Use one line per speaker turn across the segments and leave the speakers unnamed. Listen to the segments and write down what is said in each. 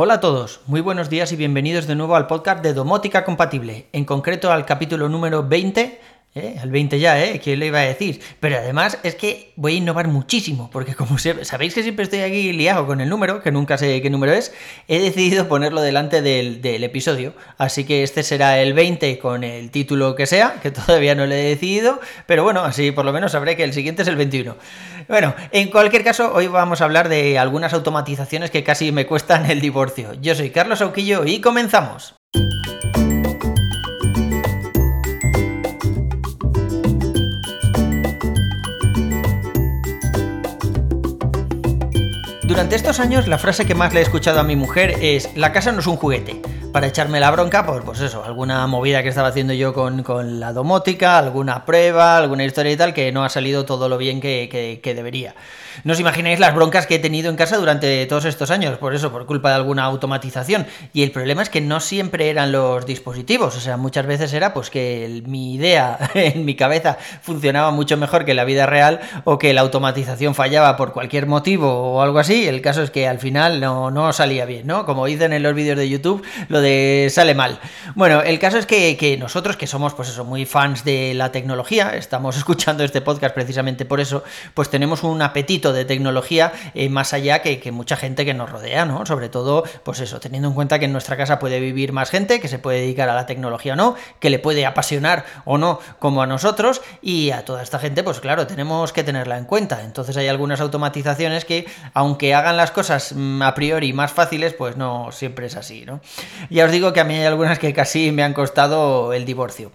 Hola a todos, muy buenos días y bienvenidos de nuevo al podcast de Domótica Compatible, en concreto al capítulo número 20 ¿Eh? Al 20 ya, ¿eh? ¿Quién le iba a decir? Pero además es que voy a innovar muchísimo, porque como sabéis que siempre estoy aquí liado con el número, que nunca sé qué número es, he decidido ponerlo delante del, del, episodio. Así que este será el 20 con el título que sea, que todavía no lo he decidido, pero bueno, así por lo menos sabré que el siguiente es el 21. Bueno, en cualquier caso, hoy vamos a hablar de algunas automatizaciones que casi me cuestan el divorcio. Yo soy Carlos Auquillo y comenzamos. Durante estos años la frase que más le he escuchado a mi mujer es la casa no es un juguete. Para echarme la bronca, pues, pues eso, alguna movida que estaba haciendo yo con, la domótica, alguna prueba, alguna historia y tal, que no ha salido todo lo bien que, que debería. No os imagináis las broncas que he tenido en casa durante todos estos años, por eso, por culpa de alguna automatización. Y el problema es que no siempre eran los dispositivos, o sea, muchas veces era pues que mi idea en mi cabeza funcionaba mucho mejor que la vida real o que la automatización fallaba por cualquier motivo o algo así. El caso es que al final no, no salía bien, ¿no? Como dicen en los vídeos de YouTube, lo de sale mal. Bueno, el caso es que, que nosotros, que somos pues eso, muy fans de la tecnología, estamos escuchando este podcast precisamente por eso, pues tenemos un apetito de tecnología eh, más allá que, mucha gente que nos rodea, ¿no? Sobre todo, pues eso, teniendo en cuenta que en nuestra casa puede vivir más gente, que se puede dedicar a la tecnología o no, que le puede apasionar o no, como a nosotros, y a toda esta gente, pues claro, tenemos que tenerla en cuenta. Entonces hay algunas automatizaciones que, aunque hagan las cosas mm, a priori más fáciles, pues no siempre es así, ¿no? Ya os digo que a mí hay algunas que casi me han costado el divorcio.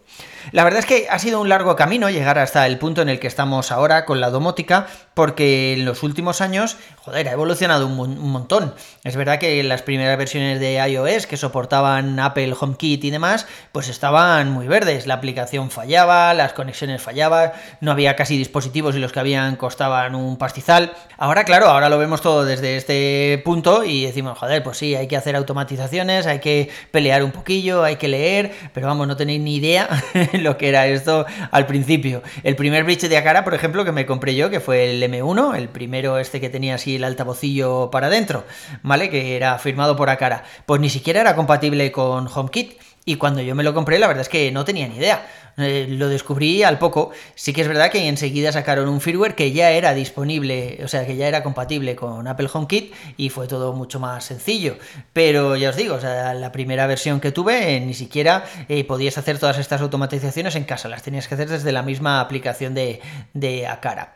La verdad es que ha sido un largo camino llegar hasta el punto en el que estamos ahora con la domótica, porque en los últimos años, joder, ha evolucionado un, montón. Es verdad que las primeras versiones de iOS que soportaban Apple HomeKit y demás, pues estaban muy verdes. La aplicación fallaba, las conexiones fallaban, no había casi dispositivos y los que habían costaban un pastizal. Ahora, claro, ahora lo vemos todo desde este punto y decimos, joder, pues sí, hay que hacer automatizaciones, hay que pelear un poquillo, hay que leer, pero vamos, no tenéis ni idea lo que era esto al principio. El primer bridge de Akara, por ejemplo, que me compré yo, que fue el M1, el primero este que tenía así el altavocillo para adentro, ¿vale? Que era firmado por Akara. Pues ni siquiera era compatible con HomeKit. Y cuando yo me lo compré, la verdad es que no tenía ni idea. Eh, lo descubrí al poco. Sí que es verdad que enseguida sacaron un firmware que ya era disponible, o sea, que ya era compatible con Apple HomeKit y fue todo mucho más sencillo. Pero ya os digo, la primera versión que tuve eh, ni siquiera eh, podías hacer todas estas automatizaciones en casa, las tenías que hacer desde la misma aplicación de, de Acara.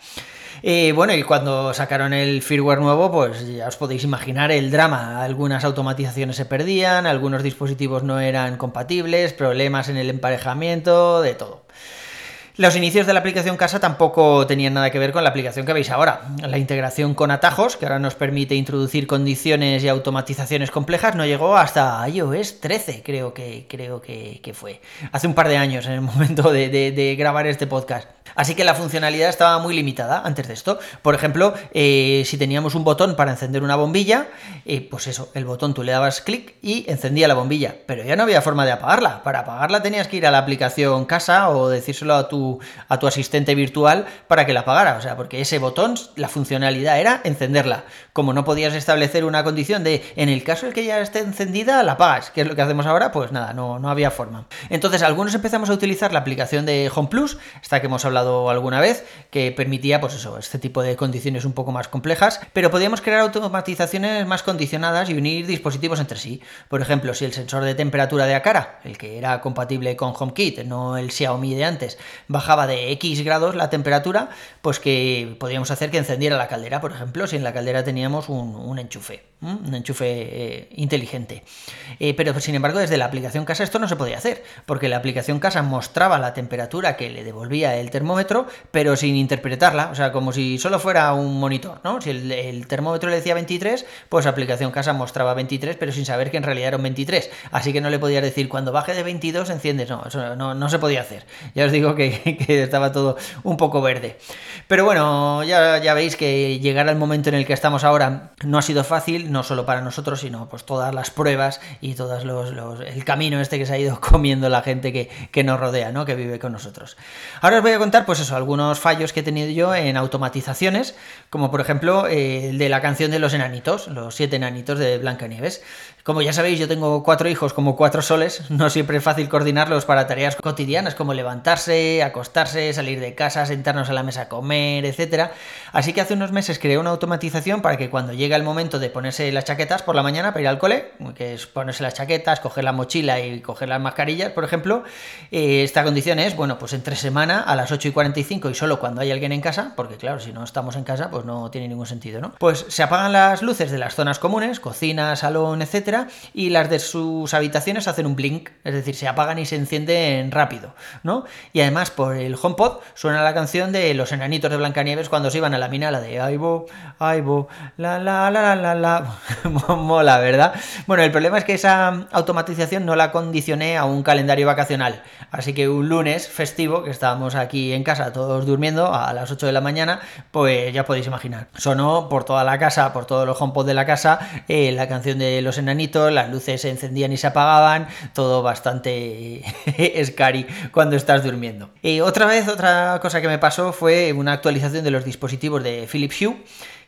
Eh, bueno, y cuando sacaron el firmware nuevo, pues ya os podéis imaginar el drama. Algunas automatizaciones se perdían, algunos dispositivos no eran compatibles, problemas en el emparejamiento, de todo. Los inicios de la aplicación casa tampoco tenían nada que ver con la aplicación que veis ahora. La integración con atajos, que ahora nos permite introducir condiciones y automatizaciones complejas, no llegó hasta iOS 13, creo que, creo que, fue. Hace un par de años, en el momento de grabar este podcast. Así que la funcionalidad estaba muy limitada antes de esto. Por ejemplo, eh, si teníamos un botón para encender una bombilla, eh, pues eso, el botón tú le dabas clic y encendía la bombilla, pero ya no había forma de apagarla. Para apagarla tenías que ir a la aplicación casa o decírselo a tu, a tu asistente virtual para que la apagara. O sea, porque ese botón, la funcionalidad era encenderla. Como no podías establecer una condición de en el caso de que ya esté encendida, la apagas, que es lo que hacemos ahora, pues nada, no, no había forma. Entonces, algunos empezamos a utilizar la aplicación de Home Plus, esta que hemos hablado alguna vez, que permitía, pues eso, este tipo de condiciones un poco más complejas, pero podíamos crear automatizaciones más condicionadas y unir dispositivos entre sí. Por ejemplo, si el sensor de temperatura de Akara, el que era compatible con HomeKit, no el Xiaomi de antes, bajaba de X grados la temperatura, pues que podíamos hacer que encendiera la caldera, por ejemplo, si en la caldera teníamos un, enchufe, un enchufe eh, inteligente. Eh, pero sin embargo, desde la aplicación casa esto no se podía hacer, porque la aplicación casa mostraba la temperatura que le devolvía el termómetro pero sin interpretarla, o sea, como si solo fuera un monitor, ¿no? Si el, termómetro le decía 23, pues aplicación casa mostraba 23, pero sin saber que en realidad era un 23. Así que no le podías decir, cuando baje de 22 enciendes, no, eso no, no se podía hacer. Ya os digo que, que estaba todo un poco verde. Pero bueno, ya, ya veis que llegar al momento en el que estamos ahora no ha sido fácil, no solo para nosotros, sino pues todas las pruebas y todos los, el camino este que se ha ido comiendo la gente que, que, nos rodea, ¿no? Que vive con nosotros. Ahora os voy a contar, pues eso, algunos fallos que he tenido yo en automatizaciones, como por ejemplo eh, el de la canción de los enanitos, los siete enanitos de Blancanieves. Como ya sabéis, yo tengo cuatro hijos como cuatro soles, no siempre es fácil coordinarlos para tareas cotidianas como levantarse, acostarse, salir de casa, sentarnos a la mesa a comer, etc. Así que hace unos meses creé una automatización para que cuando llegue el momento de ponerse las chaquetas por la mañana para ir al cole, que es ponerse las chaquetas, coger la mochila y coger las mascarillas, por ejemplo, eh, esta condición es, bueno, pues entre semana a las 8 y 45 y solo cuando hay alguien en casa, porque claro, si no estamos en casa, pues no tiene ningún sentido, ¿no? Pues se apagan las luces de las zonas comunes, cocina, salón, etcétera y las de sus habitaciones hacen un blink, es decir, se apagan y se encienden rápido, ¿no? Y además por el HomePod suena la canción de los enanitos de Blancanieves cuando se iban a la mina, la de Aibo, Aibo, la la la la la la, mola, ¿verdad? Bueno, el problema es que esa automatización no la condicioné a un calendario vacacional, así que un lunes festivo, que estábamos aquí en casa todos durmiendo a las 8 de la mañana, pues ya podéis imaginar, sonó por toda la casa, por todos los HomePod de la casa, eh, la canción de los enanitos las luces se encendían y se apagaban, todo bastante scary cuando estás durmiendo. Y otra vez, otra cosa que me pasó fue una actualización de los dispositivos de Philips Hue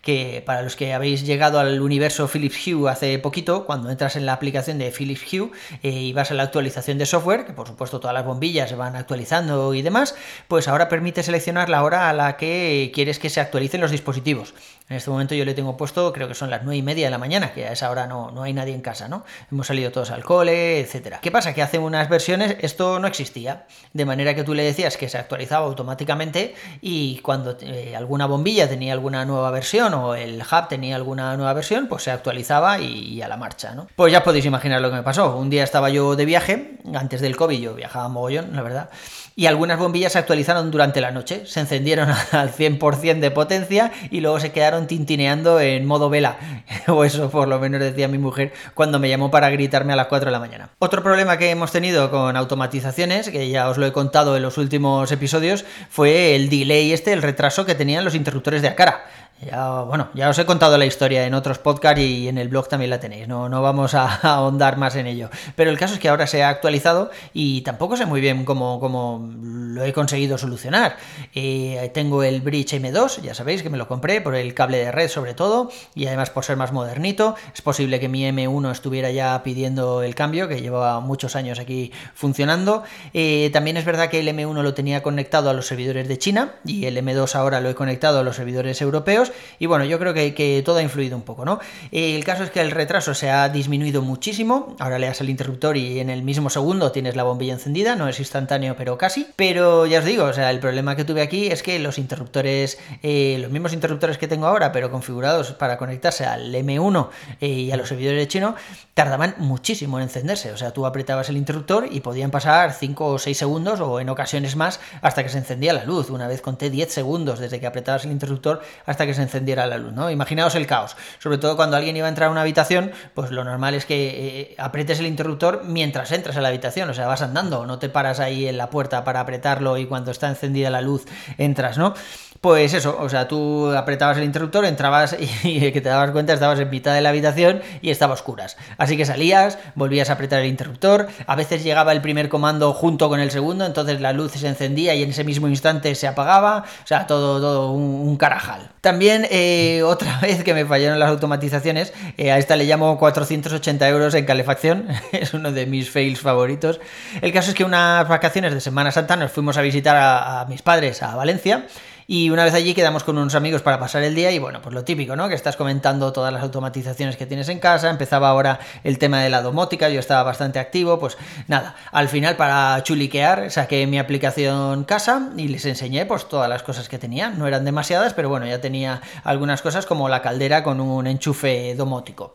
que para los que habéis llegado al universo Philips Hue hace poquito, cuando entras en la aplicación de Philips Hue eh, y vas a la actualización de software, que por supuesto todas las bombillas se van actualizando y demás, pues ahora permite seleccionar la hora a la que quieres que se actualicen los dispositivos. En este momento yo le tengo puesto, creo que son las 9 y media de la mañana, que a esa hora no, no hay nadie en casa, ¿no? Hemos salido todos al cole, etcétera. ¿Qué pasa? Que hace unas versiones esto no existía, de manera que tú le decías que se actualizaba automáticamente y cuando eh, alguna bombilla tenía alguna nueva versión o el hub tenía alguna nueva versión, pues se actualizaba y, a la marcha, ¿no? Pues ya podéis imaginar lo que me pasó. Un día estaba yo de viaje, antes del COVID yo viajaba mogollón, la verdad, y algunas bombillas se actualizaron durante la noche, se encendieron al 100% de potencia y luego se quedaron tintineando en modo vela, o eso por lo menos decía mi mujer cuando me llamó para gritarme a las 4 de la mañana. Otro problema que hemos tenido con automatizaciones, que ya os lo he contado en los últimos episodios, fue el delay este, el retraso que tenían los interruptores de Acara. Ya, bueno, ya os he contado la historia en otros podcasts y en el blog también la tenéis, no, no vamos a, ahondar más en ello. Pero el caso es que ahora se ha actualizado y tampoco sé muy bien cómo, cómo lo he conseguido solucionar. Eh, tengo el Bridge M2, ya sabéis que me lo compré por el cable de red sobre todo y además por ser más modernito. Es posible que mi M1 estuviera ya pidiendo el cambio, que llevaba muchos años aquí funcionando. Eh, también es verdad que el M1 lo tenía conectado a los servidores de China y el M2 ahora lo he conectado a los servidores europeos y bueno, yo creo que, todo ha influido un poco, ¿no? El caso es que el retraso se ha disminuido muchísimo, ahora le das el interruptor y en el mismo segundo tienes la bombilla encendida, no es instantáneo pero casi, pero ya os digo, o sea, el problema que tuve aquí es que los interruptores, eh, los mismos interruptores que tengo ahora, pero configurados para conectarse al M1 eh, y a los servidores de chino, tardaban muchísimo en encenderse, o sea, tú apretabas el interruptor y podían pasar 5 o 6 segundos o en ocasiones más hasta que se encendía la luz, una vez conté 10 segundos desde que apretabas el interruptor hasta que se encendiera la luz, ¿no? Imaginaos el caos. Sobre todo cuando alguien iba a entrar a una habitación, pues lo normal es que eh, el interruptor mientras entras a la habitación, o sea, vas andando, no te paras ahí en la puerta para apretarlo y cuando está encendida la luz entras, ¿no? Pues eso, o sea, tú apretabas el interruptor, entrabas y, que te dabas cuenta estabas en mitad de la habitación y estaba oscuras. Así que salías, volvías a apretar el interruptor, a veces llegaba el primer comando junto con el segundo, entonces la luz se encendía y en ese mismo instante se apagaba, o sea, todo, todo un, carajal. También eh, otra vez que me fallaron las automatizaciones, eh, a esta le llamo 480 euros en calefacción, es uno de mis fails favoritos. El caso es que unas vacaciones de Semana Santa nos fuimos a visitar a mis padres a Valencia y una vez allí quedamos con unos amigos para pasar el día y bueno, pues lo típico, ¿no? Que estás comentando todas las automatizaciones que tienes en casa, empezaba ahora el tema de la domótica, yo estaba bastante activo, pues nada, al final para chuliquear saqué mi aplicación casa y les enseñé pues todas las cosas que tenía, no eran demasiadas, pero bueno, ya tenía algunas cosas como la caldera con un enchufe domótico.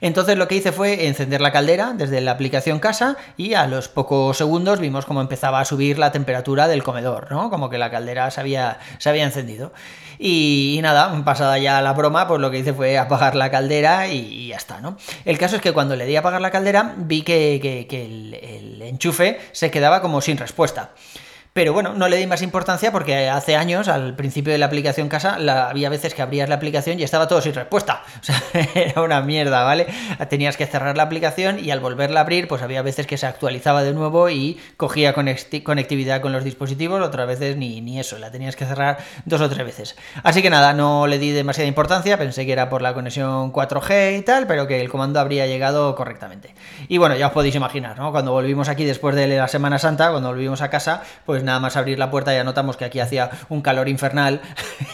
Entonces lo que hice fue encender la caldera desde la aplicación casa y a los pocos segundos vimos cómo empezaba a subir la temperatura del comedor, ¿no? Como que la caldera se había, había encendido. Y, nada, pasada ya la broma, pues lo que hice fue apagar la caldera y, ya está, ¿no? El caso es que cuando le di a apagar la caldera vi que, el enchufe se quedaba como sin respuesta. Pero bueno, no le di más importancia porque hace años, al principio de la aplicación casa, había veces que abrías la aplicación y estaba todo sin respuesta. O sea, era una mierda, ¿vale? Tenías que cerrar la aplicación y al volverla a abrir, pues había veces que se actualizaba de nuevo y cogía conectividad con los dispositivos, otras veces ni, ni eso, la tenías que cerrar dos o tres veces. Así que nada, no le di demasiada importancia, pensé que era por la conexión 4G y tal, pero que el comando habría llegado correctamente. Y bueno, ya os podéis imaginar, ¿no? Cuando volvimos aquí después de la Semana Santa, cuando volvimos a casa, pues nada más abrir la puerta ya notamos que aquí hacía un calor infernal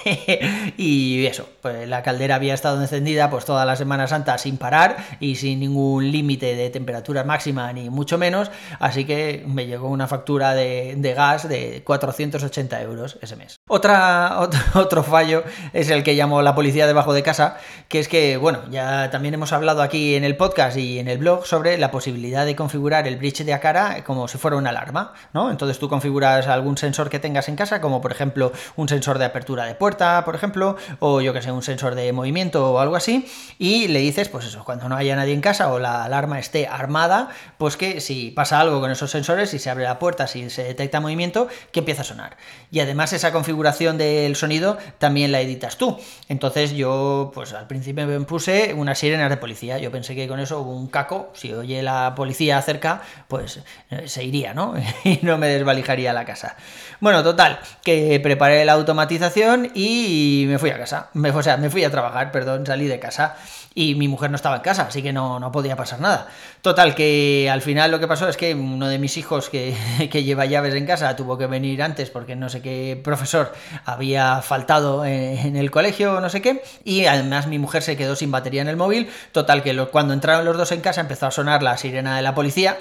y eso, pues la caldera había estado encendida pues toda la Semana Santa sin parar y sin ningún límite de temperatura máxima ni mucho menos, así que me llegó una factura de, gas de 480 euros ese mes. Otro, otro fallo es el que llamó la policía debajo de casa, que es que, bueno, ya también hemos hablado aquí en el podcast y en el blog sobre la posibilidad de configurar el bridge de Acara como si fuera una alarma, ¿no? Entonces tú configuras algún sensor que tengas en casa, como por ejemplo un sensor de apertura de puerta, por ejemplo, o yo que sé, un sensor de movimiento o algo así, y le dices, pues eso, cuando no haya nadie en casa o la alarma esté armada, pues que si pasa algo con esos sensores, si se abre la puerta, si se detecta movimiento, que empieza a sonar. Y además esa configuración del sonido también la editas tú. Entonces yo, pues al principio me puse unas sirenas de policía. Yo pensé que con eso un caco, si oye la policía cerca, pues eh, se iría, ¿no? y no me desvalijaría la casa. Bueno, total, que preparé la automatización y me fui a casa. O sea, me fui a trabajar, perdón, salí de casa y mi mujer no estaba en casa, así que no, no podía pasar nada. Total, que al final lo que pasó es que uno de mis hijos que, que, lleva llaves en casa tuvo que venir antes porque no sé qué profesor había faltado en el colegio o no sé qué, y además mi mujer se quedó sin batería en el móvil. Total, que cuando entraron los dos en casa empezó a sonar la sirena de la policía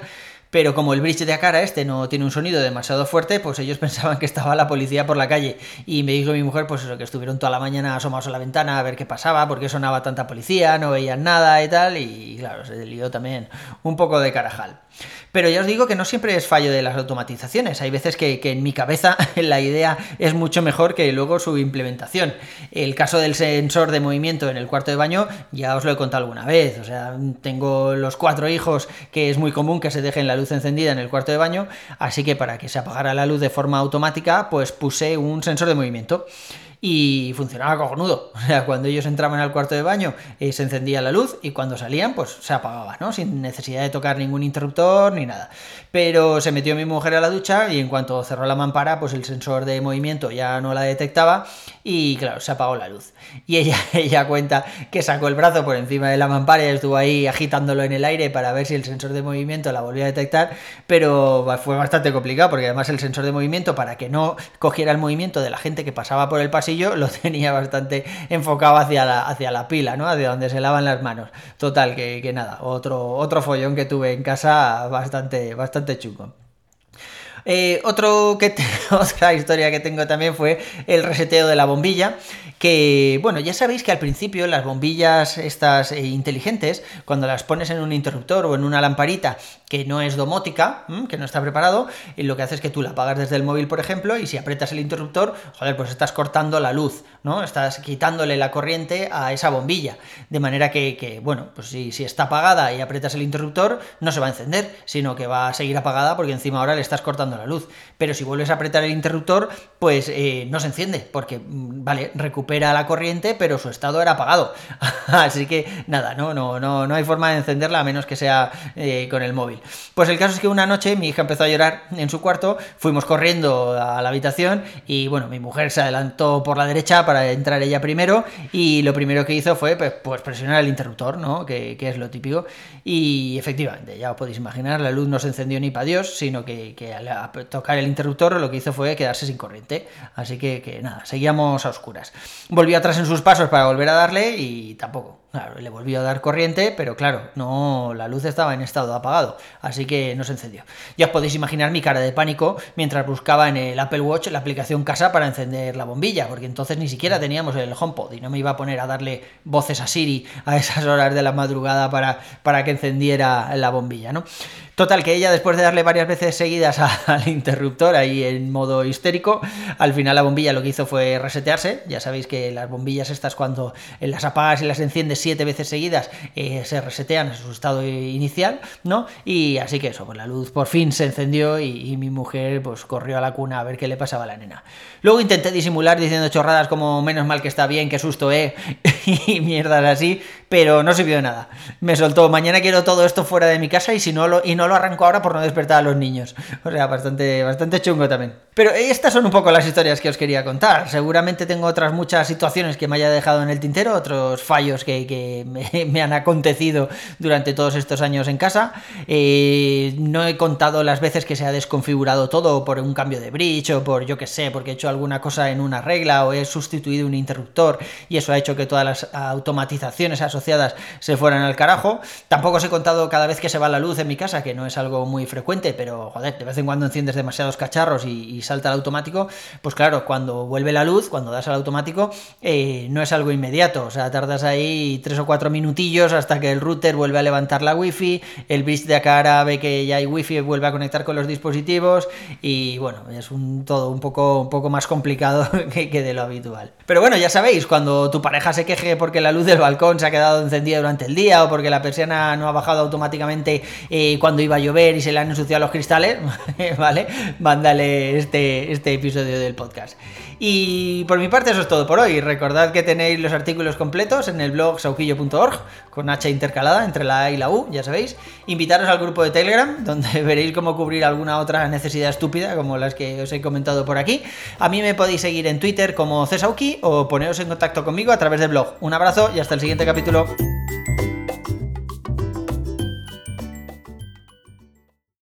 pero como el bridge de Acara este no tiene un sonido demasiado fuerte, pues ellos pensaban que estaba la policía por la calle. Y me dijo mi mujer, pues eso, que estuvieron toda la mañana asomados a la ventana a ver qué pasaba, por qué sonaba tanta policía, no veían nada y tal, y claro, se lió también un poco de carajal. Pero ya os digo que no siempre es fallo de las automatizaciones. Hay veces que, en mi cabeza la idea es mucho mejor que luego su implementación. El caso del sensor de movimiento en el cuarto de baño ya os lo he contado alguna vez. O sea, tengo los cuatro hijos que es muy común que se dejen la luz encendida en el cuarto de baño. Así que para que se apagara la luz de forma automática, pues puse un sensor de movimiento y funcionaba cojonudo. O sea, cuando ellos entraban al cuarto de baño eh, se encendía la luz y cuando salían pues se apagaba, ¿no? Sin necesidad de tocar ningún interruptor ni nada. Pero se metió mi mujer a la ducha y en cuanto cerró la mampara pues el sensor de movimiento ya no la detectaba y claro, se apagó la luz. Y ella, ella cuenta que sacó el brazo por encima de la mampara y estuvo ahí agitándolo en el aire para ver si el sensor de movimiento la volvía a detectar, pero fue bastante complicado porque además el sensor de movimiento para que no cogiera el movimiento de la gente que pasaba por el pasillo lo tenía bastante enfocado hacia la, hacia la pila, ¿no? Hacia donde se lavan las manos. Total, que, que nada, otro, otro follón que tuve en casa bastante, bastante chungo. Eh, otro que otra historia que tengo también fue el reseteo de la bombilla, que bueno, ya sabéis que al principio las bombillas estas eh, inteligentes, cuando las pones en un interruptor o en una lamparita que no es domótica, que no está preparado, y lo que hace es que tú la apagas desde el móvil, por ejemplo, y si aprietas el interruptor, joder, pues estás cortando la luz, ¿no? Estás quitándole la corriente a esa bombilla. De manera que, bueno, pues si, si, está apagada y aprietas el interruptor, no se va a encender, sino que va a seguir apagada porque encima ahora le estás cortando la luz. Pero si vuelves a apretar el interruptor, pues eh, no se enciende, porque, mm, vale, recupera la corriente, pero su estado era apagado. Así que nada, no, no, no, no hay forma de encenderla a menos que sea eh, con el móvil. Pues el caso es que una noche mi hija empezó a llorar en su cuarto, fuimos corriendo a la habitación y bueno, mi mujer se adelantó por la derecha para entrar ella primero y lo primero que hizo fue pues, pues presionar el interruptor, ¿no? Que, es lo típico. Y efectivamente, ya os podéis imaginar, la luz no se encendió ni para Dios, sino que, al tocar el interruptor lo que hizo fue quedarse sin corriente. Así que, que nada, seguíamos a oscuras. Volvió atrás en sus pasos para volver a darle y tampoco. Claro, le volvió a dar corriente, pero claro, no, la luz estaba en estado apagado, así que no se encendió. Ya os podéis imaginar mi cara de pánico mientras buscaba en el Apple Watch la aplicación casa para encender la bombilla, porque entonces ni siquiera teníamos el HomePod y no me iba a poner a darle voces a Siri a esas horas de la madrugada para, para que encendiera la bombilla, ¿no? Total, que ella después de darle varias veces seguidas al interruptor ahí en modo histérico, al final la bombilla lo que hizo fue resetearse. Ya sabéis que las bombillas estas cuando las apagas y las enciendes siete veces seguidas eh, se resetean a su estado inicial, ¿no? Y así que eso, pues la luz por fin se encendió y, mi mujer pues corrió a la cuna a ver qué le pasaba a la nena. Luego intenté disimular diciendo chorradas como menos mal que está bien, qué susto, eh, y mierdas así, pero no sirvió de nada. Me soltó, mañana quiero todo esto fuera de mi casa y si no lo, y no lo arranco ahora por no despertar a los niños. O sea, bastante, bastante chungo también. Pero estas son un poco las historias que os quería contar. Seguramente tengo otras muchas situaciones que me haya dejado en el tintero, otros fallos que, me, han acontecido durante todos estos años en casa. Eh, no he contado las veces que se ha desconfigurado todo por un cambio de bridge o por yo que sé, porque he hecho alguna cosa en una regla o he sustituido un interruptor y eso ha hecho que todas las automatizaciones asociadas se fueran al carajo. Tampoco os he contado cada vez que se va la luz en mi casa, que no es algo muy frecuente, pero joder, de vez en cuando enciendes demasiados cacharros y, salta el automático, pues claro, cuando vuelve la luz, cuando das al automático, eh, no es algo inmediato, o sea, tardas ahí tres o cuatro minutillos hasta que el router vuelve a levantar la wifi, el bridge de acá ve que ya hay wifi, vuelve a conectar con los dispositivos y bueno, es un todo un poco, un poco más complicado que de lo habitual. Pero bueno, ya sabéis, cuando tu pareja se queje porque la luz del balcón se ha quedado encendida durante el día o porque la persiana no ha bajado automáticamente eh, cuando iba a llover y se le han ensuciado los cristales, ¿vale? Mándale este, este episodio del podcast. Y por mi parte eso es todo por hoy. Recordad que tenéis los artículos completos en el blog sauquillo.org con H intercalada entre la A y la U, ya sabéis. Invitaros al grupo de Telegram donde veréis cómo cubrir alguna otra necesidad estúpida como las que os he comentado por aquí. A mí me podéis seguir en Twitter como Cesauki o poneros en contacto conmigo a través del blog. Un abrazo y hasta el siguiente capítulo. Hasta.